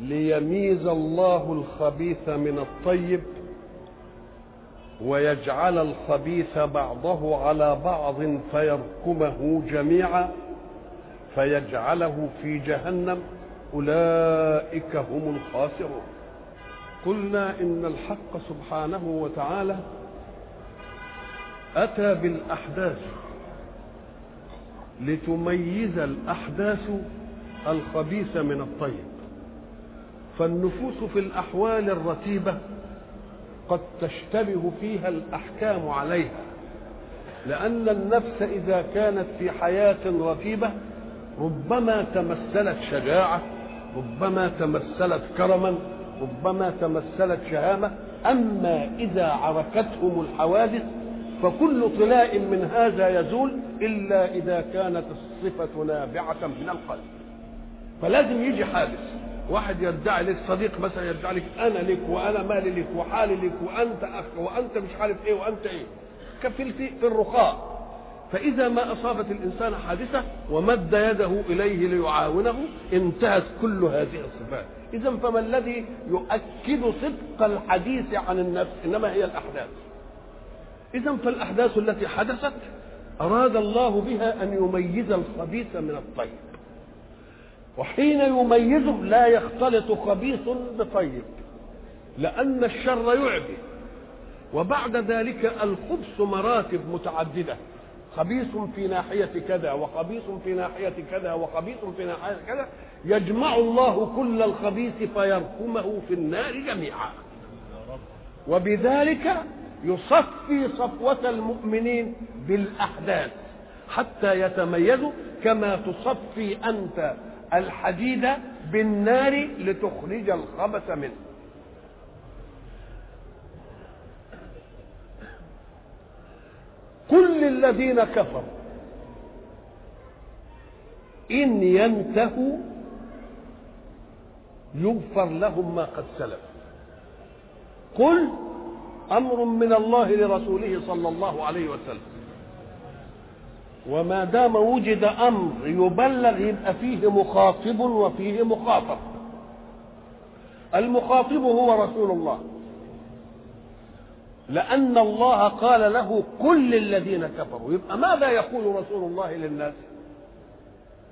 ليميز الله الخبيث من الطيب ويجعل الخبيث بعضه على بعض فيركمه جميعا فيجعله في جهنم. أولئك هم الخاسرون. قلنا إن الحق سبحانه وتعالى أتى بالأحداث لتميز الأحداث الخبيث من الطيب. فالنفوس في الأحوال الرتيبة قد تشتبه فيها الأحكام عليها لأن النفس إذا كانت في حياة رتيبة ربما تمثلت شجاعة ربما تمثلت كرما ربما تمثلت شهامة. أما إذا عركتهم الحوادث فكل طلاء من هذا يزول إلا إذا كانت الصفة نابعة من القلب. فلازم يجي حادث. واحد يدعي لك صديق مثلا يدعي لك أنا لك وأنا مالي لك وحالي لك وأنت أخ وأنت مش عارف إيه وأنت إيه. كفلت في الرخاء. فإذا ما أصابت الإنسان حادثة ومد يده إليه ليعاونه انتهت كل هذه الصفات. إذا فما الذي يؤكد صدق الحديث عن النفس؟ إنما هي الأحداث. إذا فالأحداث التي حدثت أراد الله بها أن يميز الخبيث من الطيب. وحين يميزه لا يختلط خبيث بطيب لأن الشر يعبي وبعد ذلك الخبث مراتب متعددة. خبيث في ناحية كذا وخبيث في ناحية كذا وخبيث في ناحية كذا يجمع الله كل الخبيث فيركمه في النار جميعا. وبذلك يصفي صفوة المؤمنين بالأحداث حتى يتميزوا كما تصفي أنت الحديد بالنار لتخرج الخبث منه. كل الذين كفروا إن ينتهوا يغفر لهم ما قد سلف. قل أمر من الله لرسوله صلى الله عليه وسلم. وما دام وجد أمر يبلغ يبقى فيه مخاطب وفيه مخاطب. المخاطب هو رسول الله. لأن الله قال له كل الذين كفروا. يبقى ماذا يقول رسول الله للناس؟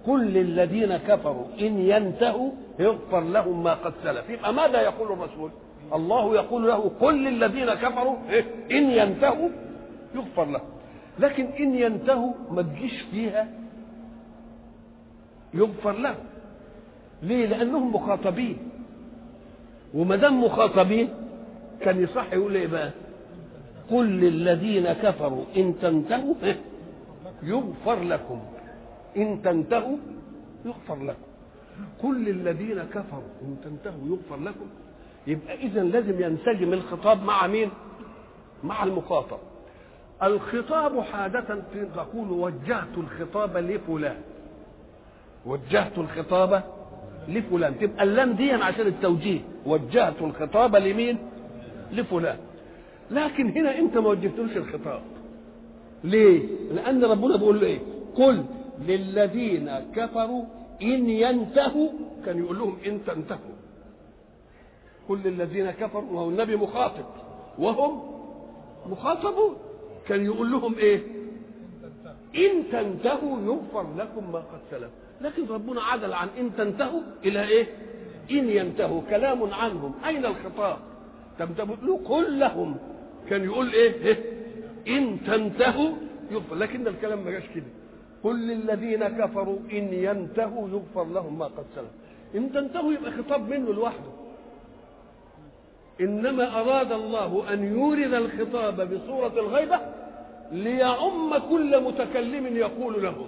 كل الذين كفروا. إن ينتهوا يغفر لهم ما قد سلف. يبقى ماذا يقول الرسول؟ الله يقول له كل الذين كفروا. إن ينتهوا يغفر لهم. لكن إن ينتهوا ما تجيش فيها يغفر لهم ليه؟ لأنهم مخاطبين. وما دام مخاطبين كان يصح يقول إيه بقى؟ قل للذين كفروا إن تنتهوا يغفر لكم. إن تنتهوا يغفر لكم. كل الذين كفروا إن تنتهوا يغفر لكم. يبقى اذا لازم ينسجم الخطاب مع مين؟ مع المخاطب. الخطاب حادثا تقول وجهت الخطاب لفلان. وجهت الخطاب لفلان. تبقى اللام دي عشان التوجيه. وجهت الخطاب لمين؟ لفلان. لكن هنا أنت ما وجهتلوش الخطاب. ليه؟ لأن ربنا بيقول له إيه؟ قل للذين كفروا إن ينتهوا. كان يقول لهم إن تنتهوا. قل للذين كفروا. وهو النبي مخاطب. وهم مخاطبون. كان يقول لهم إيه؟ إن تنتهوا يغفر لكم ما قد سلف. لكن ربنا عدل عن إن تنتهوا إلى إيه؟ إن ينتهوا. كلام عنهم. أين الخطاب؟ طب بتقول قل لهم كان يقول إيه, إيه؟ إن تنتهوا يغفر. لكن الكلام ما جاش كده. قل للذين كفروا إن ينتهوا يغفر لهم ما قد سلف. إن تنتهوا يبقى خطاب منه لوحده. إنما أراد الله أن يورد الخطاب بصورة الغيبة ليعم كل متكلم يقول له.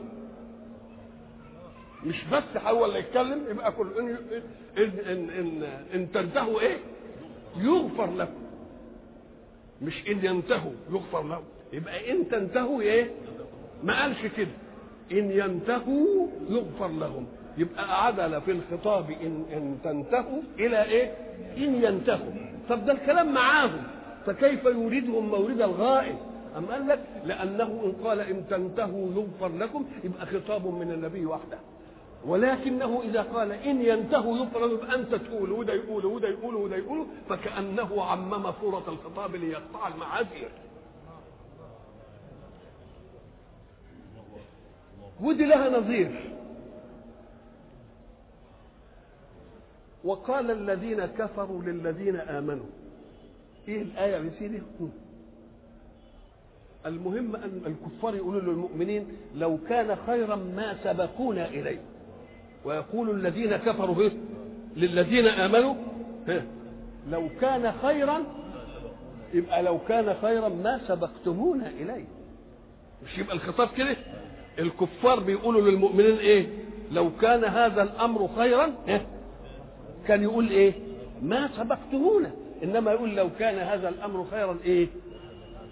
مش بس هو اللي يتكلم يبقى كل ان ان ان, إن, إن تنتهوا إيه؟ يغفر لكم. مش إن ينتهوا يغفر لهم يبقى إن تنتهوا إيه؟ ما قالش كده. إن ينتهوا يغفر لهم. يبقى عدل في الخطاب ان إن تنتهوا إلى إيه؟ إن ينتهوا. طب ده الكلام معاهم. فكيف يريدهم مورد الغائب؟ أم قال لك لأنه إن قال إن تنتهوا يغفر لكم يبقى خطاب من النبي وحده. ولكنه إذا قال إن ينتهوا يغفر يبقى أنت تقول وده يقول وده يقول وده يقول فكأنه عمم صورة الخطاب ليقطع المعاذير. ودي لها نظير. وقال الذين كفروا للذين آمنوا. إيه الآية يا سيدي؟ المهم أن الكفار يقولوا للمؤمنين لو كان خيرا ما سبقونا إليه. ويقول الذين كفروا به للذين آمنوا. لو كان خيرا يبقى لو كان خيرا ما سبقتمونا إليه. مش يبقى الخطاب كده؟ الكفار بيقولوا للمؤمنين إيه؟ لو كان هذا الأمر خيرا كان يقول إيه؟ ما سبقتمونا. إنما يقول لو كان هذا الأمر خيرا إيه؟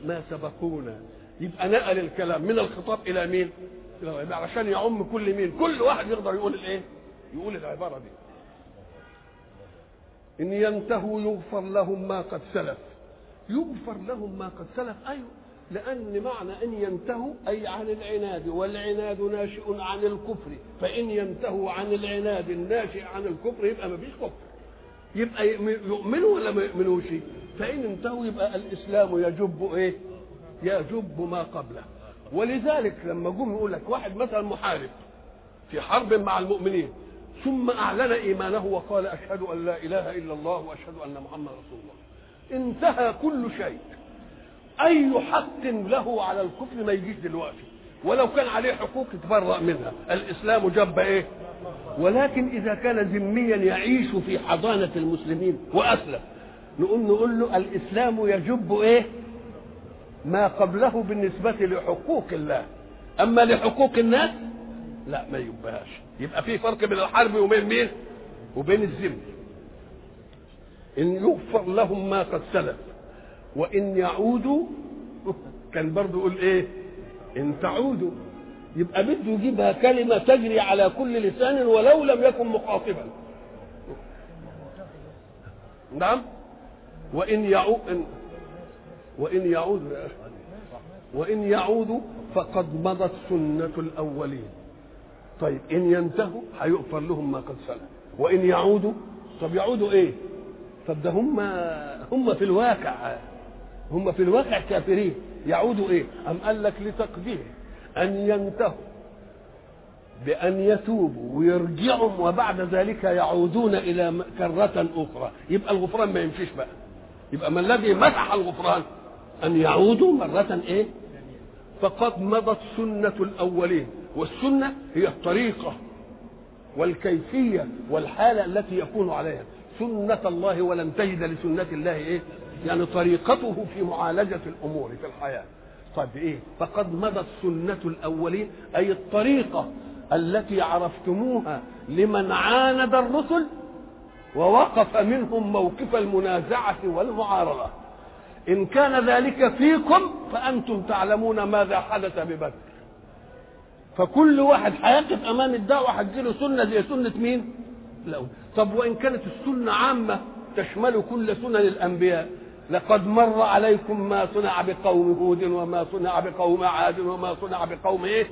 ما سبقونا. يبقى نقل الكلام من الخطاب إلى مين؟ عشان يعم كل مين؟ كل واحد يقدر يقول الإيه؟ يقول العبارة دي. إن ينتهوا يغفر لهم ما قد سلف. يغفر لهم ما قد سلف. أيوه. لأن معنى أن ينتهوا أي عن العناد والعناد ناشئ عن الكفر. فإن ينتهوا عن العناد الناشئ عن الكفر يبقى ما فيش كفر. يبقى يؤمنوا ولا ما يؤمنوش؟ فإن انتهوا يبقى الإسلام يجب إيه؟ يجب ما قبله. ولذلك لما جم يقول لك واحد مثلا محارب في حرب مع المؤمنين ثم أعلن إيمانه وقال أشهد أن لا إله إلا الله وأشهد أن محمد رسول الله. انتهى كل شيء. أي حق له على الكفر ما يجيش دلوقتي؟ ولو كان عليه حقوق يتبرأ منها. الإسلام جب إيه؟ ولكن إذا كان ذميا يعيش في حضانة المسلمين وأسلم نقول نقول له الإسلام يجب إيه؟ ما قبله بالنسبة لحقوق الله. أما لحقوق الناس؟ لا ما يبهاش يبقى في فرق بين الحرب وبين مين؟ وبين الذم إن يغفر لهم ما قد سلف. وإن يعودوا كان برضه يقول إيه؟ إن تعودوا. يبقى بده يجيبها كلمة تجري على كل لسان ولو لم يكن مخاطبا. نعم؟ وإن يعود وإن يعودوا وإن يعودوا فقد مضت سنة الأولين. طيب إن ينتهوا هيغفر لهم ما قد سلف. وإن يعودوا طب يعودوا إيه؟ طب ده هم هم في الواقع. هم في الواقع كافرين. يعودوا إيه؟ أم قال لك لتقدير. أن ينتهوا. بأن يتوبوا ويرجعوا وبعد ذلك يعودون إلى كرة أخرى. يبقى الغفران ما يمشيش بقى. يبقى ما الذي مسح الغفران أن يعودوا مرة إيه؟ فقد مضت سنة الأولين. والسنة هي الطريقة والكيفية والحالة التي يكون عليها. سنة الله ولن تجد لسنة الله إيه؟ يعني طريقته في معالجة الأمور في الحياة. طيب إيه؟ فقد مضت سنة الأولين أي الطريقة التي عرفتموها لمن عاند الرسل ووقف منهم موقف المنازعة والمعارضة. إن كان ذلك فيكم فأنتم تعلمون ماذا حدث ببدر. فكل واحد هيقف أمام الدعوة هتجيله سنة زي سنة مين؟ لا طب وإن كانت السنة عامة تشمل كل سنن الأنبياء لقد مر عليكم ما صنع بقوم هود وما صنع بقوم عاد وما صنع بقوم إيه؟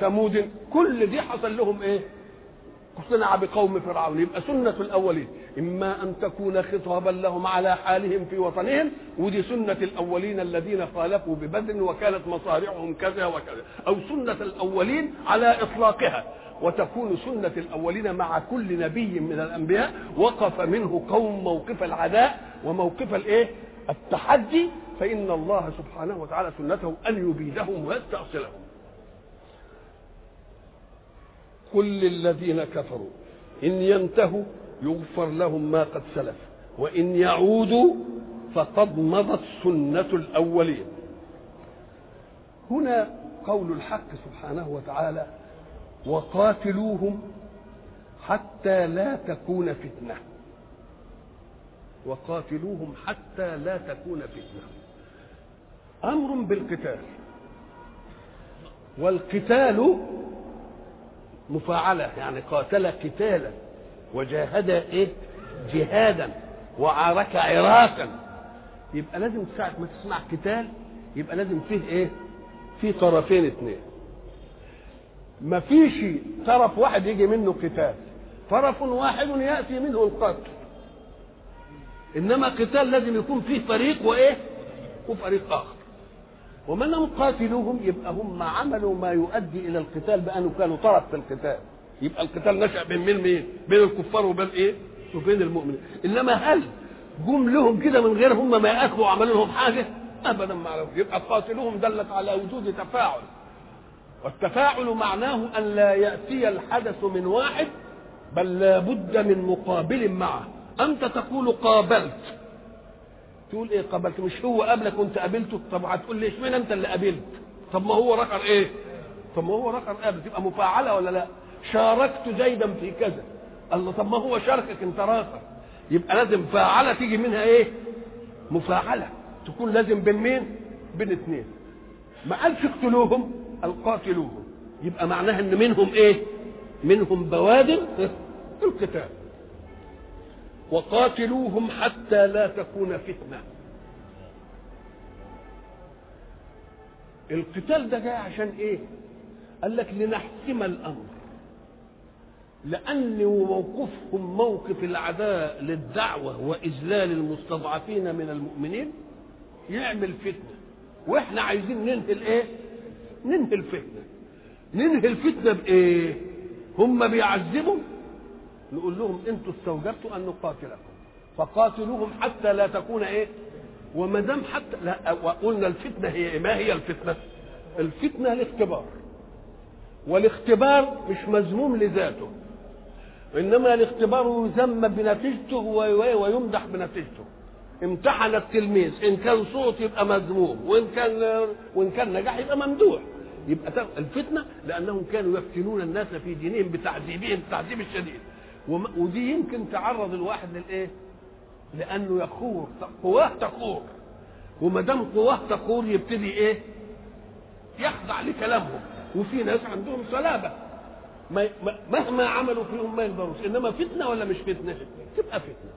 ثمود. كل دي حصل لهم إيه؟ صنع بقوم فرعون. يبقى سنة الأولين. إما أن تكون خطابا لهم على حالهم في وطنهم. ودي سنة الأولين الذين خالفوا ببدر وكانت مصارعهم كذا وكذا. أو سنة الأولين على إطلاقها. وتكون سنة الأولين مع كل نبي من الأنبياء وقف منه قوم موقف العداء وموقف الإيه؟ التحدي فإن الله سبحانه وتعالى سنته أن يبيدهم ويستأصلهم قل للذين كفروا إن ينتهوا يغفر لهم ما قد سلف وإن يعودوا فقد مضت سنة الأولين هنا قول الحق سبحانه وتعالى وقاتلوهم حتى لا تكون فتنة. وقاتلوهم حتى لا تكون فتنة. أمر بالقتال. والقتال مفاعلة يعني قاتل قتالا وجاهد إيه؟ جهادا وعارك عراكا يبقى لازم ساعة ما تسمع قتال يبقى لازم فيه إيه؟ في طرفين اثنين ما فيش طرف واحد يجي منه قتال. طرف واحد يأتي منه القتل. إنما قتال لازم يكون فيه فريق وإيه؟ وفريق آخر. ومن لم قاتلوهم يبقى هم عملوا ما يؤدي إلى القتال بأنه كانوا طرف في القتال. يبقى القتال نشأ بين مين؟ مين؟ بين الكفار وبين إيه؟ وبين المؤمنين. إنما هل جم لهم كده من غير هم ما يأكلوا وعملوا لهم حاجة؟ ابدا ما يبقى قاتلوهم دلت على وجود تفاعل. والتفاعل معناه أن لا يأتي الحدث من واحد بل لا بد من مقابل معه. أنت تقول قابلت. تقول إيه قابلت؟ مش هو قبلك وأنت قابلته؟ طب هتقول لي اشمعنى أنت اللي قابلت؟ طب ما هو رقر إيه؟ طب ما هو رقر قابل تبقى مفاعلة ولا لا؟ شاركت زيدا في كذا. الله طب ما هو شاركك أنت راقر يبقى لازم فاعلة تيجي منها إيه؟ مفاعلة. تكون لازم بين مين؟ بين اثنين ما قالش اقتلوهم. قال قاتلوهم يبقى معناها إن منهم إيه؟ منهم بوادر القتال. وقاتلوهم حتى لا تكون فتنة. القتال ده جاي عشان إيه؟ قال لك لنحسم الأمر. لأن موقفهم موقف العداء للدعوة وإذلال المستضعفين من المؤمنين يعمل فتنة. وإحنا عايزين ننهي الإيه؟ ننهي الفتنة. ننهي الفتنة بإيه؟ هم بيعذبوا؟ نقول لهم أنتوا استوجبتوا أن نقاتلكم. فقاتلوهم حتى لا تكون إيه؟ وما دام حتى لا وقلنا الفتنة هي إيه؟ ما هي الفتنة؟ الفتنة الاختبار. والاختبار مش مذموم لذاته. إنما الاختبار يذم بنتيجته ويمدح بنتيجته. امتحن التلميذ إن كان صوت يبقى مذموم وإن كان وإن كان نجاح يبقى ممدوح. يبقى الفتنة لأنهم كانوا يفتنون الناس في دينهم بتعذيبهم التعذيب الشديد. ودي يمكن تعرض الواحد للإيه؟ لأنه يخور قواه تخور. وما دام قواه تخور يبتدي إيه؟ يخضع لكلامهم. وفي ناس عندهم صلابة. مهما عملوا فيهم ما يقدروش. إنما فتنة ولا مش فتنة؟ تبقى فتنة.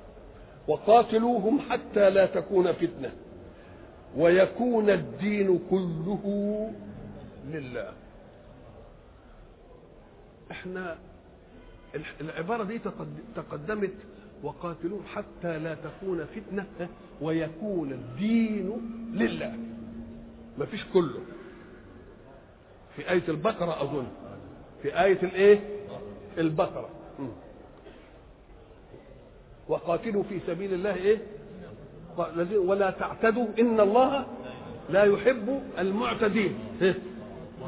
وقاتلوهم حتى لا تكون فتنة. ويكون الدين كله لله إحنا العبارة دي تقدمت وقاتلوهم حتى لا تكون فتنة ويكون الدين لله. ما فيش كله. في آية البقرة أظن. في آية الإيه؟ البقرة. وقاتلوا في سبيل الله إيه؟ ولا تعتدوا إن الله لا يحب المعتدين.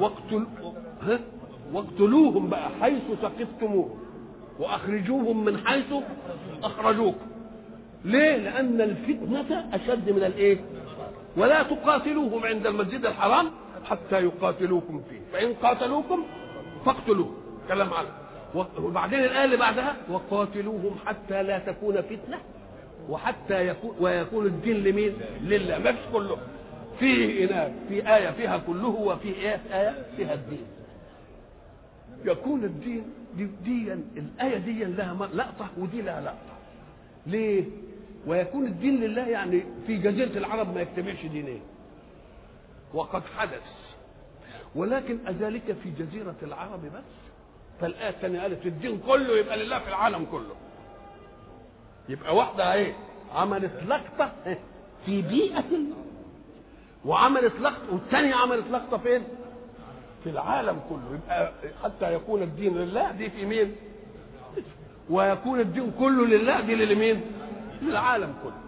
واقتل واقتلوهم بقى حيث ثقفتموهم وأخرجوهم من حيث اخرجوكم ليه؟ لأن الفتنة أشد من الإيه؟ ولا تقاتلوهم عند المسجد الحرام حتى يقاتلوكم فيه. فإن قاتلوكم فاقتلوه. كلام على وبعدين الآية اللي بعدها وقاتلوهم حتى لا تكون فتنة وحتى يكون ويكون الدين لمين؟ لله. ما فيش كله. فيه هناك في آية فيها كله وفي آية, آية فيها الدين. يكون الدين دي, دي الآية دي لها لقطة ودي لها لقطة. ليه؟ ويكون الدين لله يعني في جزيرة العرب ما يجتمعش دينين. وقد حدث. ولكن أذلك في جزيرة العرب بس. فالآية الثانية قالت الدين كله يبقى لله في العالم كله. يبقى واحدة إيه؟ عملت لقطة في بيئة وعملت لقطة والثانية عملت لقطة فين؟ في العالم كله يبقى حتى يكون الدين لله دي في مين؟ ويكون الدين كله لله دي لمين؟ للعالم كله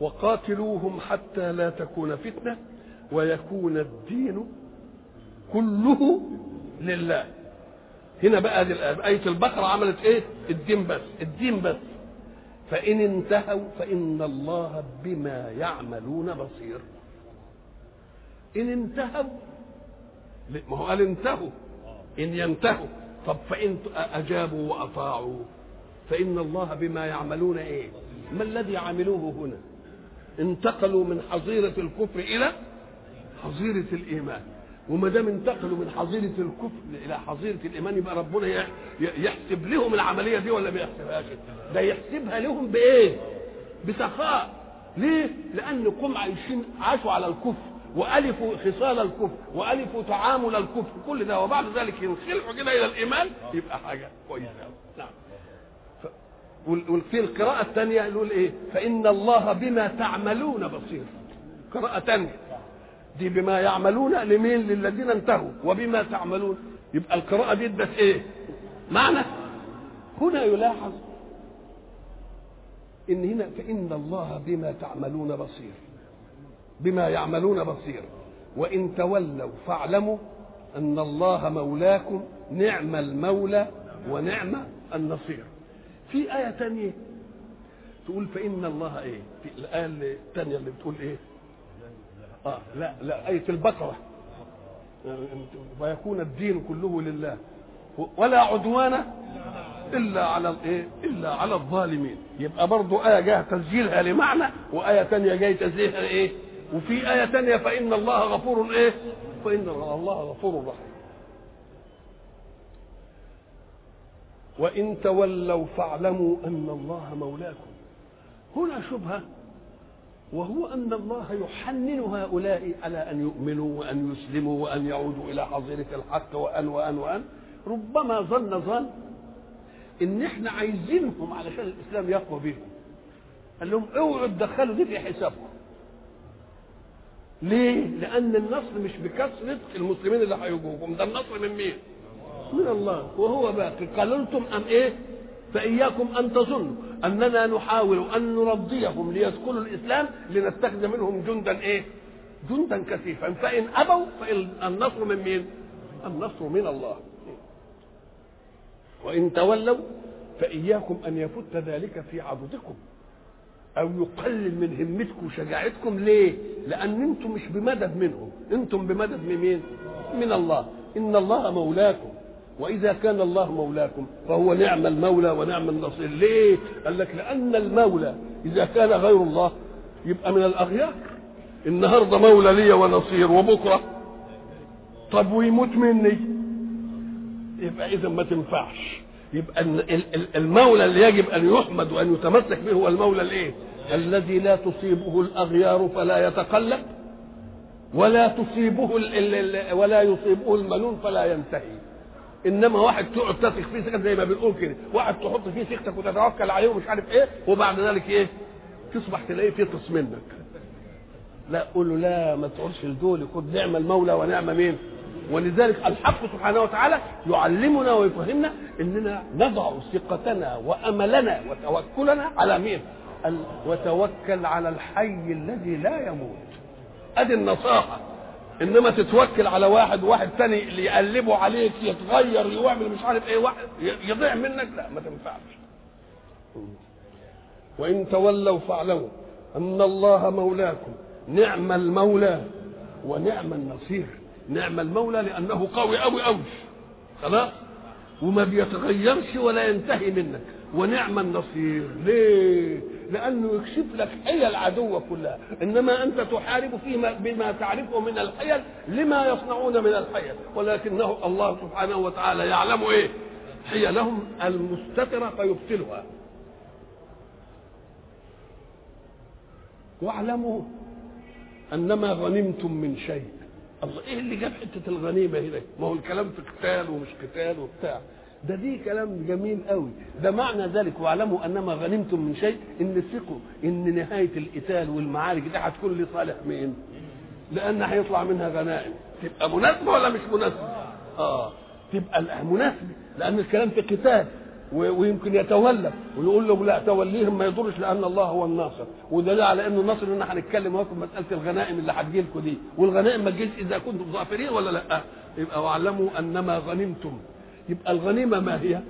وقاتلوهم حتى لا تكون فتنة ويكون الدين كله لله هنا بقى آية البقرة عملت إيه؟ الدين بس الدين بس. فإن انتهوا فإن الله بما يعملون بصير. إن انتهوا ما هو قال انتهوا. إن ينتهوا. طب فإن أجابوا وأطاعوا. فإن الله بما يعملون إيه؟ ما الذي عملوه هنا؟ انتقلوا من حظيرة الكفر إلى حظيرة الإيمان. وما دام انتقلوا من حظيرة الكفر إلى حظيرة الإيمان يبقى ربنا يحسب لهم العملية دي ولا ما يحسبهاش؟ ده يحسبها لهم بإيه؟ بسخاء ليه؟ لأن قوم عايشين عاشوا على الكفر وألفوا خصال الكفر وألفوا تعامل الكفر كل ده وبعد ذلك ينخلعوا كده إلى الإيمان يبقى حاجة كويسة نعم وفي القراءة الثانية يقول إيه؟ فإن الله بما تعملون بصير. قراءة ثانية. دي بما يعملون لمين؟ للذين انتهوا، وبما تعملون. يبقى القراءة دي ادت إيه؟ معنى هنا يلاحظ إن هنا فإن الله بما تعملون بصير. بما يعملون بصير وإن تولوا فاعلموا أن الله مولاكم نعم المولى ونعم النصير في آية تانية تقول فإن الله إيه في الآية الثانية اللي بتقول إيه آه لا لا آية البقرة ويكون الدين كله لله ولا عدوان إلا على الإيه إلا على الظالمين يبقى برضو آية جاء تسجيلها لمعنى وآية تانية جاي تسجيلها إيه وفي آية تانية فإن الله غفور إيه؟ فإن الله غفور رحيم. وإن تولوا فاعلموا أن الله مولاكم. هنا شبهة وهو أن الله يحنن هؤلاء على أن يؤمنوا وأن يسلموا وأن يعودوا إلى حظيرة الحق وأن وأن وأن ربما ظن ظن إن إحنا عايزينهم علشان الإسلام يقوى بهم. قال لهم اوعوا تدخلوا دي في حسابكم. ليه؟ لأن النصر مش بكثرة المسلمين اللي هيجوكم، ده النصر من مين؟ من الله، وهو باقي، قللتم أم إيه؟ فإياكم أن تظنوا أننا نحاول أن نرضيهم ليدخلوا الإسلام لنتخذ منهم جندا إيه؟ جندا كثيفا، فإن أبوا فإن النصر من مين؟ النصر من الله. وإن تولوا فإياكم أن يفت ذلك في عضدكم أو يقلل من همتكم وشجاعتكم ليه؟ لأن أنتم مش بمدد منهم. أنتم بمدد من مين؟ من الله. إن الله مولاكم. وإذا كان الله مولاكم فهو نعم المولى ونعم النصير. ليه؟ قال لك لأن المولى إذا كان غير الله يبقى من الأغيار. النهارده مولى لي ونصير وبكرة. طب ويموت مني؟ يبقى إذا ما تنفعش. يبقى المولى اللي يجب أن يحمد وأن يتمسك به هو المولى الايه؟ الذي لا تصيبه الأغيار فلا يتقلب ولا تصيبه ولا يصيبه المنون فلا ينتهي. إنما واحد تقعد تثق فيه ثقه زي ما بنقول كده. واحد تحط فيه ثقتك وتتوكل عليه ومش عارف إيه وبعد ذلك إيه؟ تصبح تلاقيه فطس منك. لا قول له لا ما تقولش لدول خد نعم المولى ونعم مين. ولذلك الحق سبحانه وتعالى يعلمنا ويفهمنا إننا نضع ثقتنا وأملنا وتوكلنا على مين؟ وتوكل على الحي الذي لا يموت. أدي النصاحة. إنما تتوكل على واحد واحد تاني اللي يقلبه عليك يتغير يعمل مش عارف إيه واحد يضيع منك لا ما تنفعش. وإن تولوا فاعلموا أن الله مولاكم نعم المولى ونعم النصير. نعم المولى لأنه قوي قوي قوي خلاص؟ وما بيتغيرش ولا ينتهي منك. ونعم النصير. ليه؟ لأنه يكشف لك حيل العدو كلها إنما أنت تحارب فيما بما تعرفه من الحيل لما يصنعون من الحيل. ولكنه الله سبحانه وتعالى يعلم إيه؟ حيلهم المستترة فيبطلها. واعلموا أنما غنمتم من شيء. الله إيه اللي جاب حتة الغنيمة هنا؟ ما هو الكلام في قتال ومش قتال وبتاع. ده دي كلام جميل قوي. ده معنى ذلك واعلموا أنما غنمتم من شيء إن ثقوا إن نهاية القتال والمعارك دي هتكون لصالح مين؟ لأن هيطلع منها غنائم. تبقى مناسبة ولا مش مناسبة؟ آه تبقى مناسبة لأن الكلام في قتال ويمكن يتولى ونقول له لا توليهم ما يضرش لأن الله هو الناصر. ودليل على إنه الناصر إن إحنا هنتكلم في مسألة الغنائم اللي هتجي لكم دي. والغنائم ما تجيش إذا كنتم ظافرين ولا لأ. يبقى واعلموا أنما غنمتم. يبقى الغنيمة ما هي؟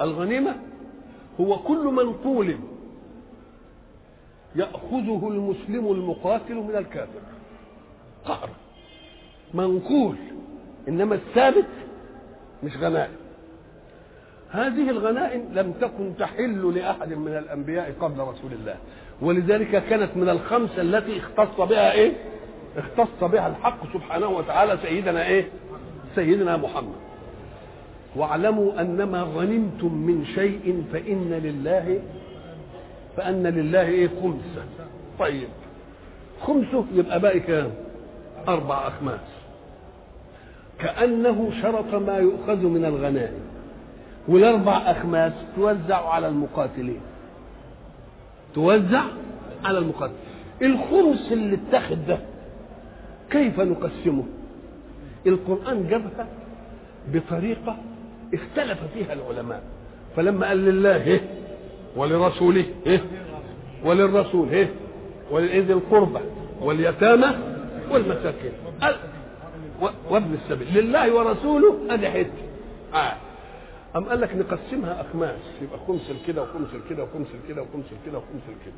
الغنيمة هو كل منقول يأخذه المسلم المقاتل من الكافر. قهرا منقول. إنما الثابت مش غنائم. هذه الغنائم لم تكن تحل لأحد من الأنبياء قبل رسول الله. ولذلك كانت من الخمسة التي اختص بها إيه؟ اختص بها الحق سبحانه وتعالى سيدنا إيه؟ سيدنا محمد. واعلموا أنما غنمتم من شيء فإن لله فأن لله إيه خمسة. طيب. خمسة يبقى باقي كام؟ أربع أخماس. كأنه شرط ما يؤخذ من الغنائم. والأربع أخماس توزع على المقاتلين. توزع على المقاتل الخمس اللي اتخذ ده كيف نقسمه؟ القرآن جابها بطريقة اختلف فيها العلماء فلما قال لله إيه؟ ولرسوله إيه؟ وللرسول إيه؟ ولذي القربى واليتامى والمساكين وابن السبيل لله ورسوله ادي حتة آه. أم قال لك نقسمها أخماس يبقى خمس كده وخمس كده وخمس كده وخمس كده وخمس كده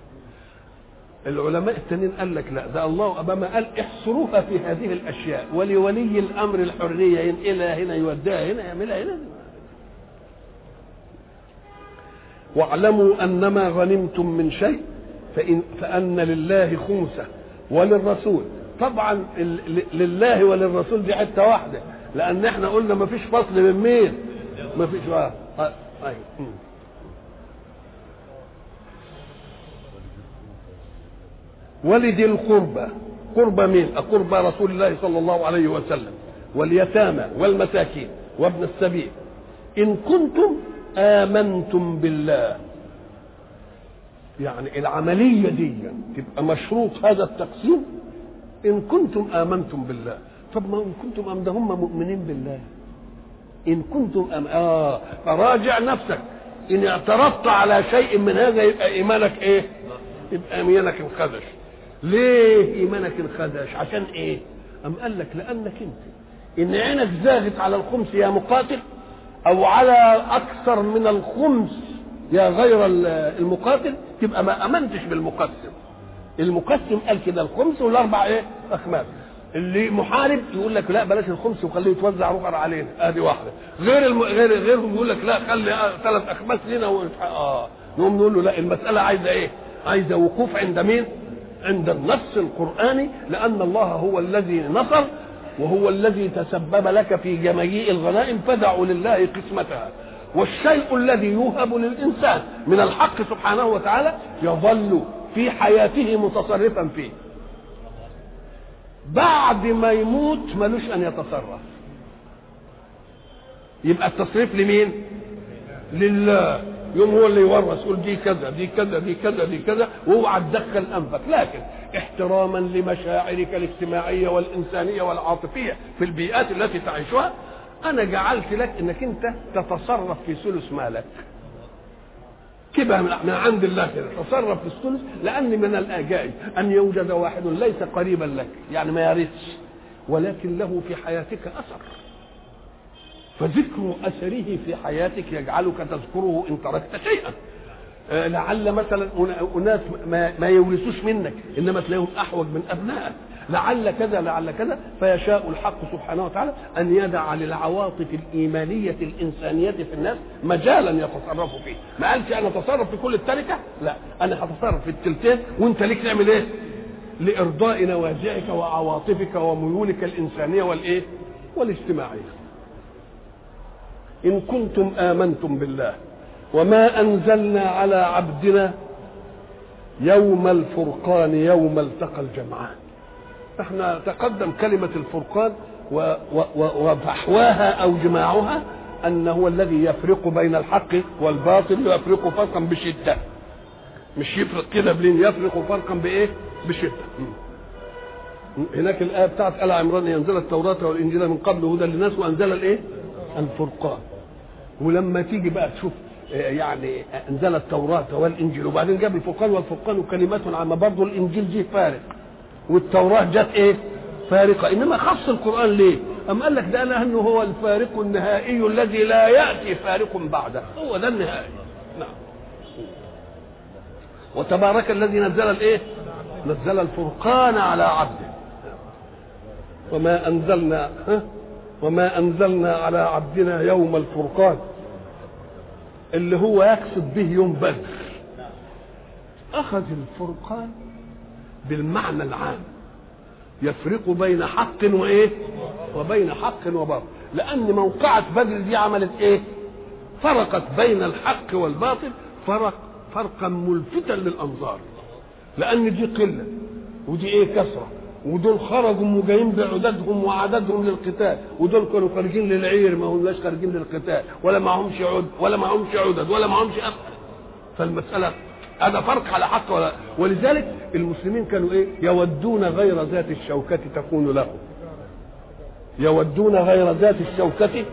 العلماء التانيين قال لك لا ده الله أبما قال احصروها في هذه الأشياء ولولي الأمر الحرية ينقلها هنا يوديها هنا يعملها هنا واعلموا أنما غنمتم من شيء فإن فأن لله خمسة وللرسول. طبعا لله وللرسول دي حتة واحدة لأن إحنا قلنا ما فيش فصل من مين؟ ما فيش آه أيوه. ولد القربى قربى مين؟ قربى رسول الله صلى الله عليه وسلم. واليتامى والمساكين وابن السبيل. إن كنتم آمنتم بالله. يعني العملية دي تبقى مشروط هذا التقسيم. إن كنتم آمنتم بالله. طب ما إن كنتم أم ده هم مؤمنين بالله. إن كنتم أم آه فراجع نفسك. إن اعترضت على شيء من هذا يبقى إيمانك إيه؟ يبقى إيمانك انخدش. ليه إيمانك انخدش؟ عشان إيه؟ أم قال لك لأنك أنت. إن عينك زاغت على الخمس يا مقاتل أو على أكثر من الخمس يا غير المقاتل تبقى ما أمنتش بالمقسم. المقسم قال كده الخمس والأربع إيه؟ أخماس. اللي محارب يقول لك لا بلاش الخمس وخليه يتوزع رقر علينا أدي واحدة. غير الم... غير غيرهم يقول لك لا خلي ثلاث أخماس لنا و... آه. نقوم نقول له لا المسألة عايزة إيه؟ عايزة وقوف عند مين؟ عند النص القرآني لأن الله هو الذي نصر وهو الذي تسبب لك في جميع الغنائم فدعوا لله قسمتها. والشيء الذي يوهب للإنسان من الحق سبحانه وتعالى يظل في حياته متصرفا فيه. بعد ما يموت ملوش أن يتصرف. يبقى التصريف لمين؟ لله. يوم هو اللي يورث يقول دي كذا دي كذا دي كذا دي كذا واوعى تدخل أنفك. لكن احتراما لمشاعرك الاجتماعية والإنسانية والعاطفية في البيئات التي تعيشها أنا جعلت لك إنك أنت تتصرف في ثلث مالك. كده من عند الله كده تصرف في الثلث لأن من الأجائب. أن يوجد واحد ليس قريبا لك. يعني ما يرثش. ولكن له في حياتك أثر. فذكر أثره في حياتك يجعلك تذكره إن تركت شيئا. آه لعل مثلا أناس ما, يورثوش منك إنما تلاقيهم أحوج من أبنائك. لعل كذا لعل كذا فيشاء الحق سبحانه وتعالى أن يدع للعواطف الإيمانية الإنسانية في الناس مجالا يتصرفوا فيه. ما قالش أنا أتصرف في كل التركة؟ لا أنا هتصرف في التلتين. وأنت ليك تعمل إيه؟ لإرضاء نوازعك وعواطفك وميولك الإنسانية والإيه؟ والاجتماعية. إن كنتم آمنتم بالله وما أنزلنا على عبدنا يوم الفرقان يوم التقى الجمعان إحنا تقدم كلمة الفرقان وفحواها أو جماعها أن هو الذي يفرق بين الحق والباطل يفرق فرقا بشدة مش يفرق كده بلين يفرق فرقا بإيه؟ بشدة هناك الآية بتاعت آل عمران ينزل التوراة والإنجيل من قبل هدى للناس وأنزل الإيه؟ الفرقان. ولما تيجي بقى تشوف يعني انزل التوراة والإنجيل وبعدين جاب الفرقان والفرقان كلمات عامة برضه الإنجيل جه فارق. والتوراة جت إيه؟ فارقة. إنما خص القرآن ليه؟ أم قال لك ده لأنه هو الفارق النهائي الذي لا يأتي فارق بعده. هو ده النهائي. نعم. وتبارك الذي نزل الإيه؟ نزل الفرقان على عبده. وما أنزلنا ها؟ وما أنزلنا على عبدنا يوم الفرقان اللي هو يقصد به يوم بدر. أخذ الفرقان بالمعنى العام. يفرق بين حق وإيه؟ وبين حق وباطل. لأن موقعة بدر دي عملت إيه؟ فرقت بين الحق والباطل فرق فرقا ملفتا للأنظار. لأن دي قلة ودي إيه؟ كثره ودول خرجوا وجايين بعددهم وعددهم للقتال. ودول كانوا خارجين للعير ما هماش خارجين للقتال. ولا معهمش عد ولا معهمش عدد ولا معهمش أقل فالمسألة هذا فرق على حق ولا ولذلك المسلمين كانوا إيه؟ يودون غير ذات الشوكة تكون لهم يودون غير ذات الشوكة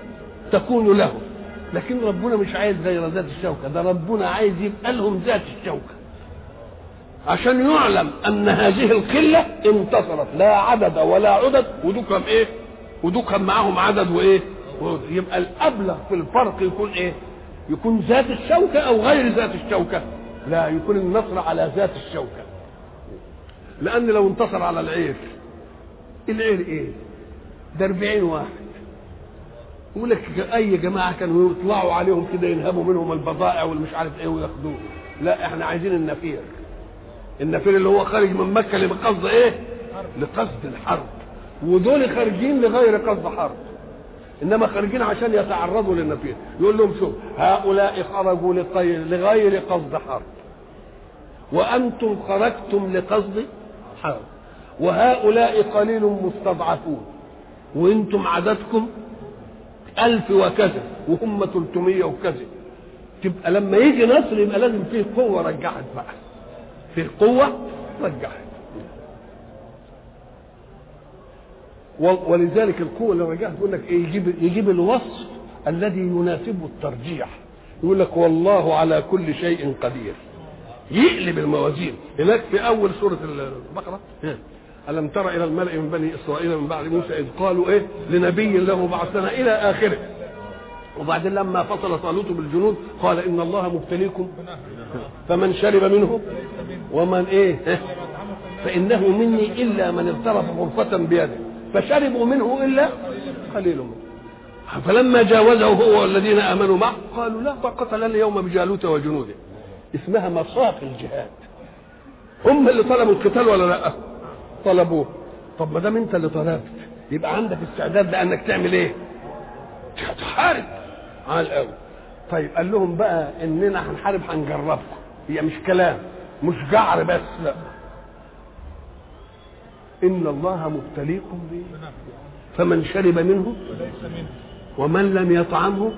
تكون لهم لكن ربنا مش عايز غير ذات الشوكة ده ربنا عايز يبقى لهم ذات الشوكة. عشان يعلم أن هذه القلة انتصرت. لا عدد ولا عدد ودوكم إيه؟ ودوكم معاهم عدد وإيه؟ يبقى الأبلغ في الفرق يكون إيه؟ يكون ذات الشوكة أو غير ذات الشوكة. لا يكون النصر على ذات الشوكة. لأن لو انتصر على العير العير إيه؟ ده 40 واحد. يقول لك أي جماعة كانوا يطلعوا عليهم كده ينهبوا منهم البضائع والمش عارف إيه وياخدوه. لا إحنا عايزين النفير. النفير اللي هو خارج من مكة لقصد إيه؟ لقصد الحرب. ودول خارجين لغير قصد حرب. إنما خارجين عشان يتعرضوا للنفير. يقول لهم شوف هؤلاء خرجوا لغير قصد حرب. وأنتم خرجتم لقصد حرب. وهؤلاء قليل مستضعفون. وإنتم عددكم ألف وكذا وهم 300 وكذا. تبقى لما يجي نصر يبقى لازم فيه قوة رجعت بقى. فيه قوة رجعت ولذلك القوة اللي رجعت يقول لك إيه يجيب يجيب الوصف الذي يناسبه الترجيح. يقول لك والله على كل شيء قدير. يقلب الموازين. هناك في أول سورة البقرة ألم تر إلى الملأ من بني إسرائيل من بعد موسى إذ قالوا إيه؟ لنبي له بعثنا إلى آخره. وبعدين لما فصل طالوت بالجنود قال إن الله مبتليكم. فمن شرب منه؟ ومن إيه؟ فإنه مني إلا من اغترف غرفة بيده. فشربوا منه إلا قليل منه. فلما جاوزه هو والذين آمنوا معه قالوا لا طاقة لنا اليوم بجالوت وجنوده. اسمها مصاف الجهاد. هم اللي طلبوا القتال ولا لا؟ طلبوه. طب ما دام انت اللي طلبت يبقى عندك استعداد لأنك تعمل إيه؟ تحارب. عال قوي طيب قال لهم بقى إننا هنحارب هنجربكم. هي مش كلام. مش جعر بس لا. إن الله مبتليكم به. فمن شرب منه ومن لم يطعمه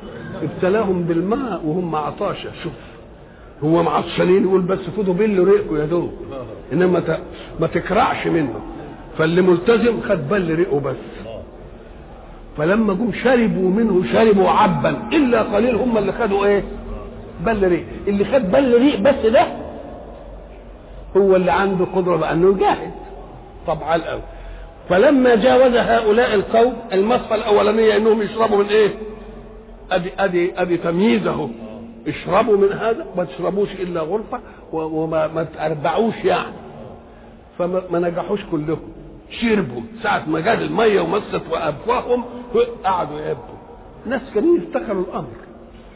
ابتلاهم بالماء وهم عطاشة شوف هو معطشانين يقول بس خدوا بل ريقكم يا دوب. إنما. ما تكرعش منه. فاللي ملتزم خد بل ريقه بس. فلما جم شربوا منه شربوا عبا إلا قليل هم اللي خدوا إيه؟ بل ريق. اللي خد بل ريق بس ده هو اللي عنده قدرة بقى انه يجاهد طبعا. الأول فلما جاوز هؤلاء القوم المصفى الاولانيه انهم يشربوا من إيه؟ ادي ادي أدي تمييزه اشربوا من هذا ما تشربوش إلا غرفة وما ما تربعوش يعني. فما نجحوش كلهم. شربوا. ساعة ما جات المية ومست وأبواهم قعدوا يبكوا ناس كانوا يفتكروا الأمر.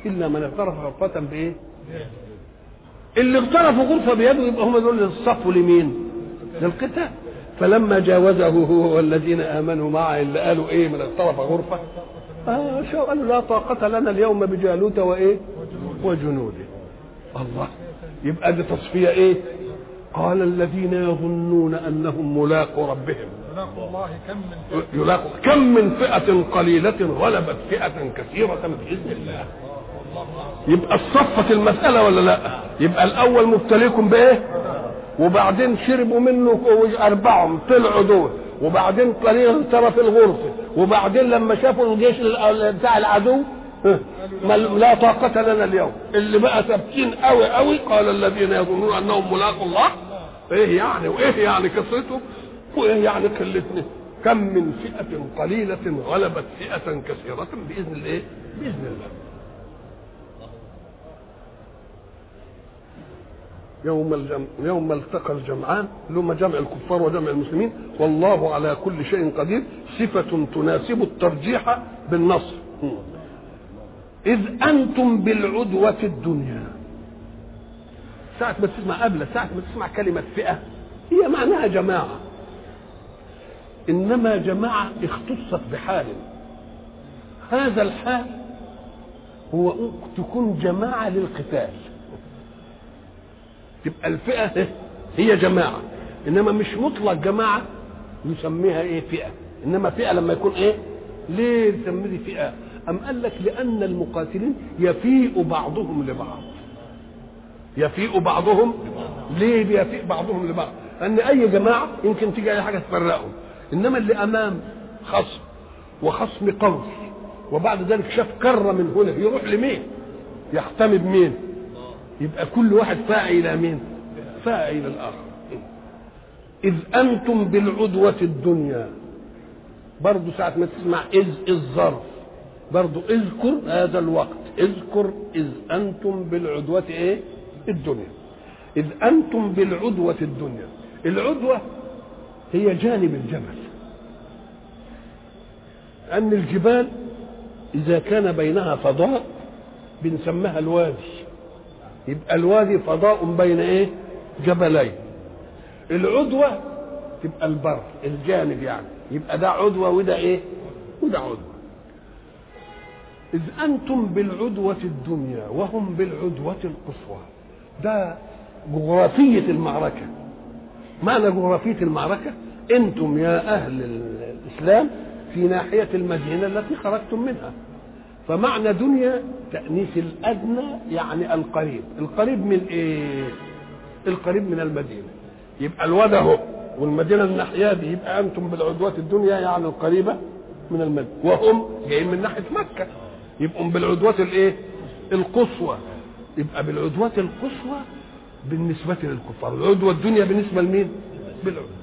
إلا من اغترف غرفة بإيه؟ اللي اغترفوا غرفة بيده يبقى هم دول الصفوا لمين؟ للقتال. فلما جاوزه هو والذين آمنوا معه اللي قالوا إيه من اغترف غرفة؟ آه شو قالوا لا طاقة لنا اليوم بجالوت وإيه؟ وجنوده. الله. يبقى دي تصفية إيه؟ قال الذين يظنون أنهم ملاقوا ربهم. يلاقوا الله كم من يلاقوا كم من فئة قليلة غلبت فئة كثيرة بإذن الله. يبقى صفت المسألة ولا لا؟ يبقى الأول مبتليكم بإيه؟ وبعدين شربوا منه أربعهم طلعوا دول. وبعدين قليل ترى في الغرفة. وبعدين لما شافوا الجيش بتاع العدو لا طاقة لنا اليوم. اللي بقى ثابتين قوي قوي قال الذين يظنون أنهم ملاقوا الله. إيه يعني؟ وإيه يعني قصته؟ وإيه يعني قلتنا كم من فئة قليلة غلبت فئة كثيرة بإذن الايه؟ بإذن الله. يوم الجمع يوم التقى الجمعان اللي هم جمع الكفار وجمع المسلمين والله على كل شيء قدير صفة تناسب الترجيح بالنصر. إذ أنتم بالعدوة الدنيا. ساعة ما تسمع قبل ساعة ما تسمع كلمة فئة هي معناها جماعة. إنما جماعة اختصت بحال. هذا الحال هو تكون جماعة للقتال. تبقى الفئة هي جماعة. إنما مش مطلق جماعة نسميها إيه؟ فئة. إنما فئة لما يكون إيه؟ ليه نسميه فئة؟ أم قال لك لأن المقاتلين يفيء بعضهم لبعض. يفيء بعضهم ليه بيفيء بعضهم لبعض؟ لأن أي جماعة يمكن تيجي أي حاجة تفرقهم. إنما اللي أمام خصم وخصم قوي وبعد ذلك شاف كرة من هنا يروح لمين؟ يحتمي بمين؟ يبقى كل واحد فاعل إلى مين؟ فاعل إلى الآخر. إذ أنتم بالعدوة الدنيا. برضو ساعة ما تسمع إذ الظرف. برضو اذكر هذا الوقت. اذكر إذ أنتم بالعدوة إيه؟ الدنيا. إذ أنتم بالعدوة الدنيا. العدوة هي جانب الجبل أن الجبال إذا كان بينها فضاء بنسميها الوادي. يبقى الوادي فضاء بين إيه؟ جبلين. العدوة تبقى البر الجانب يعني. يبقى ده عدوة وده إيه؟ وده عدوة إذ أنتم بالعدوة الدنيا وهم بالعدوة القصوى. ده جغرافية المعركة. معنى جغرافية المعركة؟ أنتم يا أهل الإسلام في ناحية المدينة التي خرجتم منها. فمعنى دنيا تأنيث الأدنى يعني القريب. القريب من إيه؟ القريب من المدينة. يبقى الواد اهو والمدينة الناحية دي يبقى أنتم بالعدوة الدنيا يعني القريبة من المدينة. وهم جايين من ناحية مكة. يبقوا بالعدوة الإيه؟ القصوى. يبقى بالعدوة القصوى بالنسبة للكفار. العدوة الدنيا بالنسبة لمين؟ بالعدوة.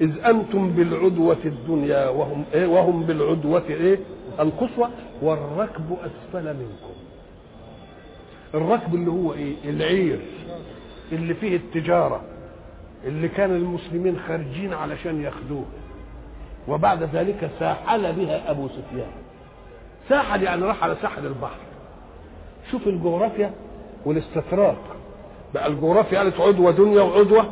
إذ أنتم بالعدوة الدنيا وهم إيه؟ وهم بالعدوة إيه؟ القصوى والركب أسفل منكم. الركب اللي هو إيه؟ العير اللي فيه التجارة اللي كان المسلمين خارجين علشان ياخدوه. وبعد ذلك ساحل بها أبو سفيان. ساحل يعني راح على ساحل البحر. شوف الجغرافيا والاستطراق بقى الجغرافيا قالت عدوة دنيا وعدوة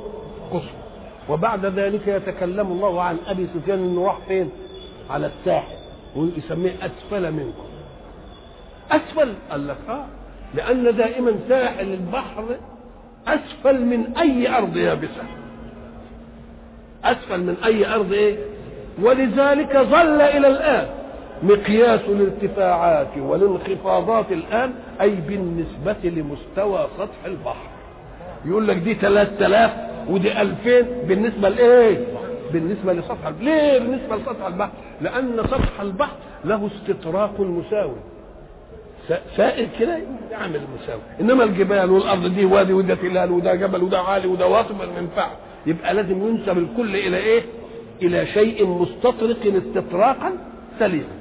قصوى. وبعد ذلك يتكلم الله عن أبي سفيان انه راح فين؟ على الساحل ويسميه أسفل منكم. أسفل قال لك آه لأن دائما ساحل البحر أسفل من أي أرض يابسة. أسفل من أي أرض إيه؟ ولذلك ظل إلى الآن مقياس الارتفاعات والانخفاضات الآن أي بالنسبة لمستوى سطح البحر. يقول لك دي 3000 ودي 2000 بالنسبة لإيه؟ بالنسبة لسطح البحر، ليه بالنسبة لسطح البحر؟ لأن سطح البحر له استطراق مساوي. سائل كده يعمل مساوي، إنما الجبال والأرض دي وادي وده تلال وده جبل وده عالي وده واطي ما ينفعش، يبقى لازم ينسب الكل إلى إيه؟ إلى شيء مستطرق استطراقا سليما.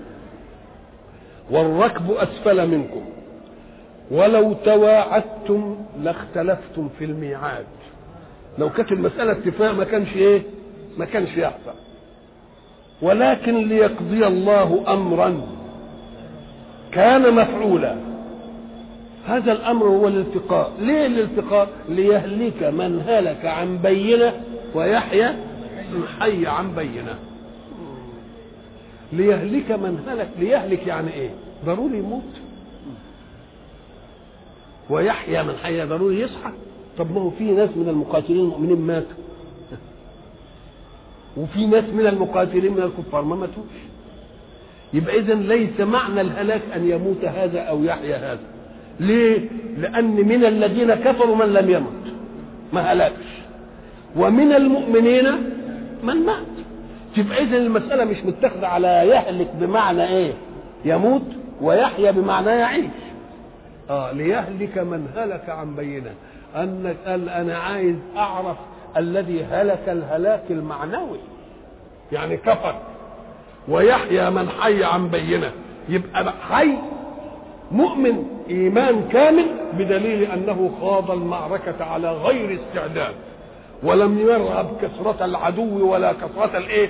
والركب أسفل منكم ولو تواعدتم لاختلفتم في الميعاد لو كانت المسألة اتفاق ما كانش إيه؟ ما كانش يحصل. ولكن ليقضي الله أمرا كان مفعولا. هذا الأمر هو الالتقاء. ليه الالتقاء؟ ليهلك من هلك عن بينة ويحيى من حي عن بينة. ليهلك من هلك ليهلك يعني إيه؟ ضروري يموت. ويحيى من حي ضروري يصحى. طب ما هو في ناس من المقاتلين المؤمنين ماتوا. وفي ناس من المقاتلين من الكفار ما ماتوش. يبقى اذا ليس معنى الهلاك أن يموت هذا أو يحيى هذا. ليه؟ لأن من الذين كفروا من لم يمت. ما هلكش ومن المؤمنين من مات. تبقى اذا المسألة مش متاخدة على يهلك بمعنى إيه؟ يموت ويحيى بمعنى يعيش. آه ليهلك من هلك عن بينة. انك قال أنا عايز أعرف الذي هلك الهلاك المعنوي يعني كفر ويحيى من حي عن بينة يبقى حي مؤمن إيمان كامل بدليل أنه خاض المعركة على غير استعداد ولم يرهب كثرة العدو ولا كثرة الإيه؟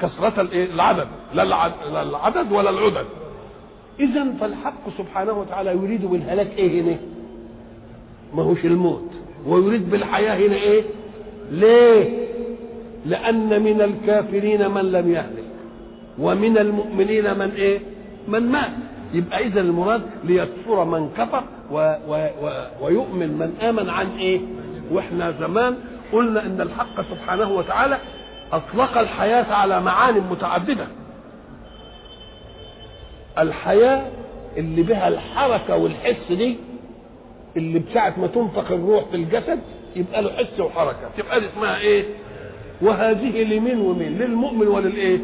كثرة الإيه؟ العدد لا الع... لا العدد ولا العدد. إذا فالحق سبحانه وتعالى يريد بالهلاك إيه هنا؟ ما هوش الموت ويريد بالحياة هنا إيه؟ ليه؟ لأن من الكافرين من لم يهلك ومن المؤمنين من إيه؟ من مات يبقى إذا المراد ليكفر من كفر و... و... و... ويؤمن من آمن عن إيه؟ وإحنا زمان قلنا إن الحق سبحانه وتعالى أطلق الحياة على معان متعددة الحياة اللي بها الحركة والحس دي اللي بساعة ما تنفخ الروح في الجسد يبقى له حس وحركة. تبقى دي اسمها إيه؟ وهذه لمين ومين للمؤمن وللإيه؟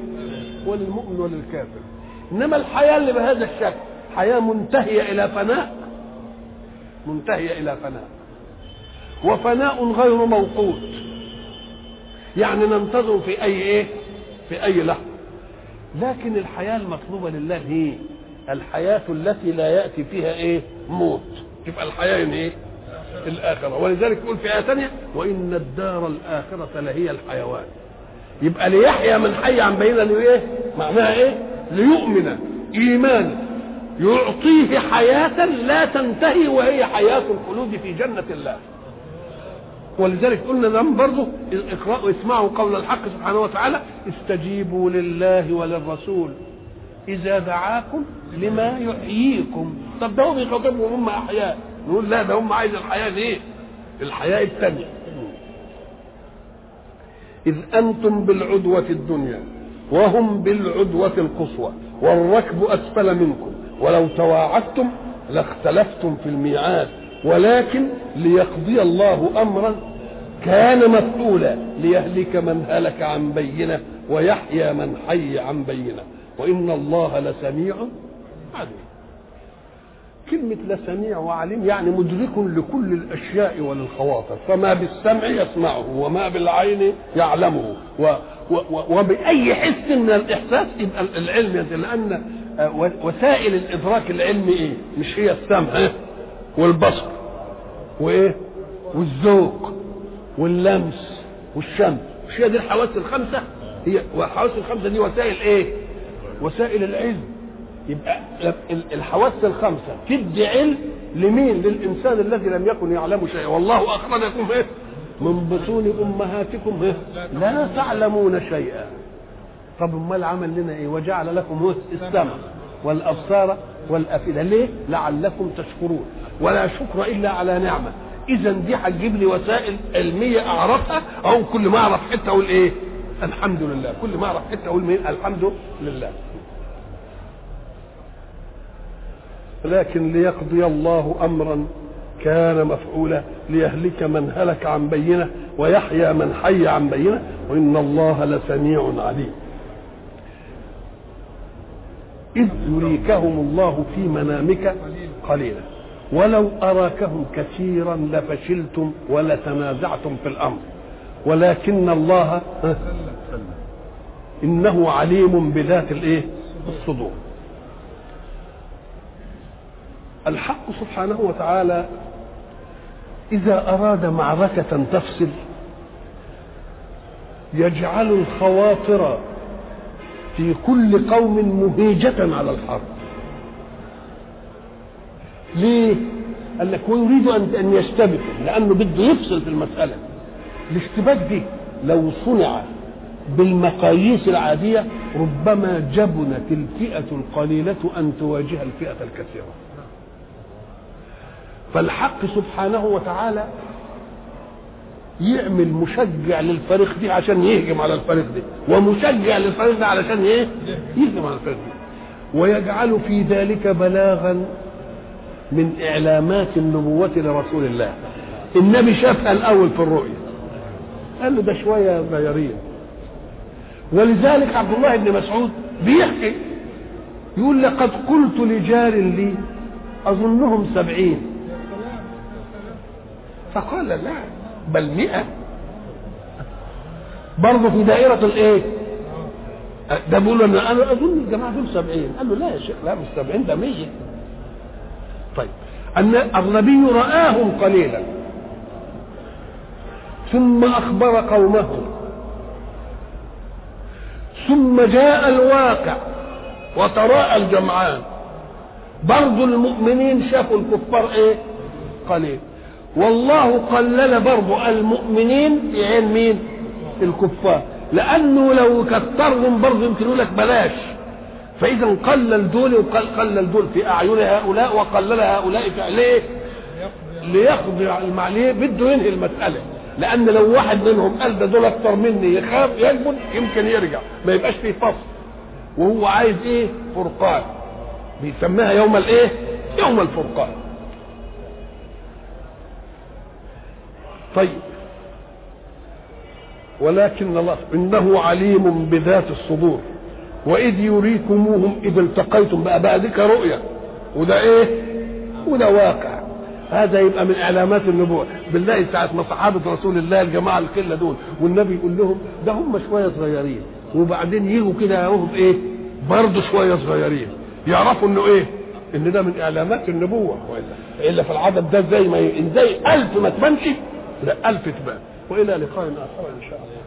وللمؤمن وللكافر. إنما الحياة اللي بهذا الشكل حياة منتهية إلى فناء منتهية إلى فناء. وفناء غير موقوت. يعني ننتظر في أي إيه؟ في أي لحظة. لكن الحياة المطلوبة لله هي الحياة التي لا يأتي فيها إيه؟ موت. تبقى الحياة إيه الآخرة. ولذلك يقول في آية ثانية وإن الدار الآخرة لهي الحيوان. يبقى ليحيى من حي عن بينه ليه معناها إيه؟ ليؤمن. ايمانا يعطيه حياة لا تنتهي وهي حياة الخلود في جنة الله. ولذلك قلنا زمان برضه اقرأوا اسمعوا قول الحق سبحانه وتعالى استجيبوا لله وللرسول. إذا دعاكم لما يحييكم. طب ده هو بيخاطبهم هم أحياء. نقول لا ده هم عايز الحياة ليه؟ الحياة الثانية إذ أنتم بالعدوة الدنيا وهم بالعدوة القصوى والركب أسفل منكم. ولو تواعدتم لاختلفتم في الميعاد. ولكن ليقضي الله أمرا كان مفعولا ليهلك من هلك عن بينة ويحيى من حي عن بينة. وإن الله لسميع عليم. كلمة لسميع وعليم يعني مدرك لكل الأشياء وللخواطر. فما بالسمع يسمعه وما بالعين يعلمه. و و و وبأي حس من الإحساس يبقى العلم لأن وسائل الإدراك العلمي إيه؟ مش هي السمع والبصر. وإيه؟ والذوق. واللمس. والشم مش هي دي الحواس الخمسة؟ هي والحواس الخمسة دي وسائل إيه؟ وسائل العلم. يبقى الحواس الخمسة تدي علم لمين؟ للإنسان الذي لم يكن يعلم شيئا. والله أخرجكم إيه؟ من بطون أمهاتكم إيه؟ لا تعلمون شيئا. طب امال عمل لنا إيه؟ وجعل لكم السمع والأبصار والأفئدة. ليه؟ لعلكم تشكرون. ولا شكر إلا على نعمة. اذا دي هتجيب لي وسائل علمية أعرفها أو كل ما أعرف حتة أقول إيه؟ الحمد لله. كل ما اعرف حتة أقول مين الحمد لله. لكن ليقضي الله امرا كان مفعولا ليهلك من هلك عن بينة ويحيى من حي عن بينة وإن الله لسميع عليم. إذ يريكهم الله في منامك قليلا. ولو أراكهم كثيرا لفشلتم ولتنازعتم في الأمر. ولكن الله إنه عليم بذات الإيه؟ الصدور الحق سبحانه وتعالى إذا أراد معركة تفصل يجعل الخواطر في كل قوم مهيجة على الحرب ليه؟ قال لك ويريد أن يشتبكوا لأنه بده يفصل في المسألة الاشتباك دي لو صنع بالمقاييس العادية ربما جبنت الفئة القليلة أن تواجه الفئة الكثيرة. فالحق سبحانه وتعالى يعمل مشجع للفريق دي عشان يهجم على الفريق دي ومشجع للفريق ده علشان إيه؟ يهجم على الفريق دي. ويجعل في ذلك بلاغا من إعلامات النبوة لرسول الله. النبي شافها الأول في الرؤيا قال له ده شوية صغيرين ولذلك عبد الله بن مسعود بيحكي يقول لقد قلت لجار لي أظنهم سبعين. فقال لا بل مئة. برضه في دائرة الإيه؟ ده بيقول أنا أنا أظن الجماعة دول 70 قال له لا يا شيخ لا مش 70 ده 100 طيب أن النبي رآهم قليلا. ثم أخبر قومه. ثم جاء الواقع وتراءى الجمعان. برضو المؤمنين شافوا الكفار إيه؟ قليل. والله قلل برضو المؤمنين في عين مين؟ الكفار. لأنه لو كترهم برضو يمكن يقول لك بلاش. فإذا قلل دول وقلل دول في أعين هؤلاء وقلل هؤلاء في ليه؟ ليقضي المع- ليه بده ينهي المسألة. لأن لو واحد منهم قال ده دول أكتر مني يخاف يجبن يمكن يرجع. ما يبقاش فيه فصل. وهو عايز إيه؟ فرقان. بيسميها يوم الإيه؟ يوم الفرقان. طيب. ولكن الله إنه عليم بذات الصدور. وإذ يريكموهم إذ التقيتم. بقى بقى ديك رؤيا. وده إيه؟ وده واقع. هذا يبقى من إعلامات النبوة. بالله ساعة ما صحابة رسول الله الجماعة القلة دول والنبي يقول لهم ده هم شوية صغيرين. وبعدين يجوا كده يقوموا بإيه؟ برضه شوية صغيرين. يعرفوا إنه إيه؟ إن ده من إعلامات النبوة. والا إلا في العدد ده زي ما ي- إزاي ألف ما تبانش لا ألف تبان. وإلى لقاء آخر إن شاء الله.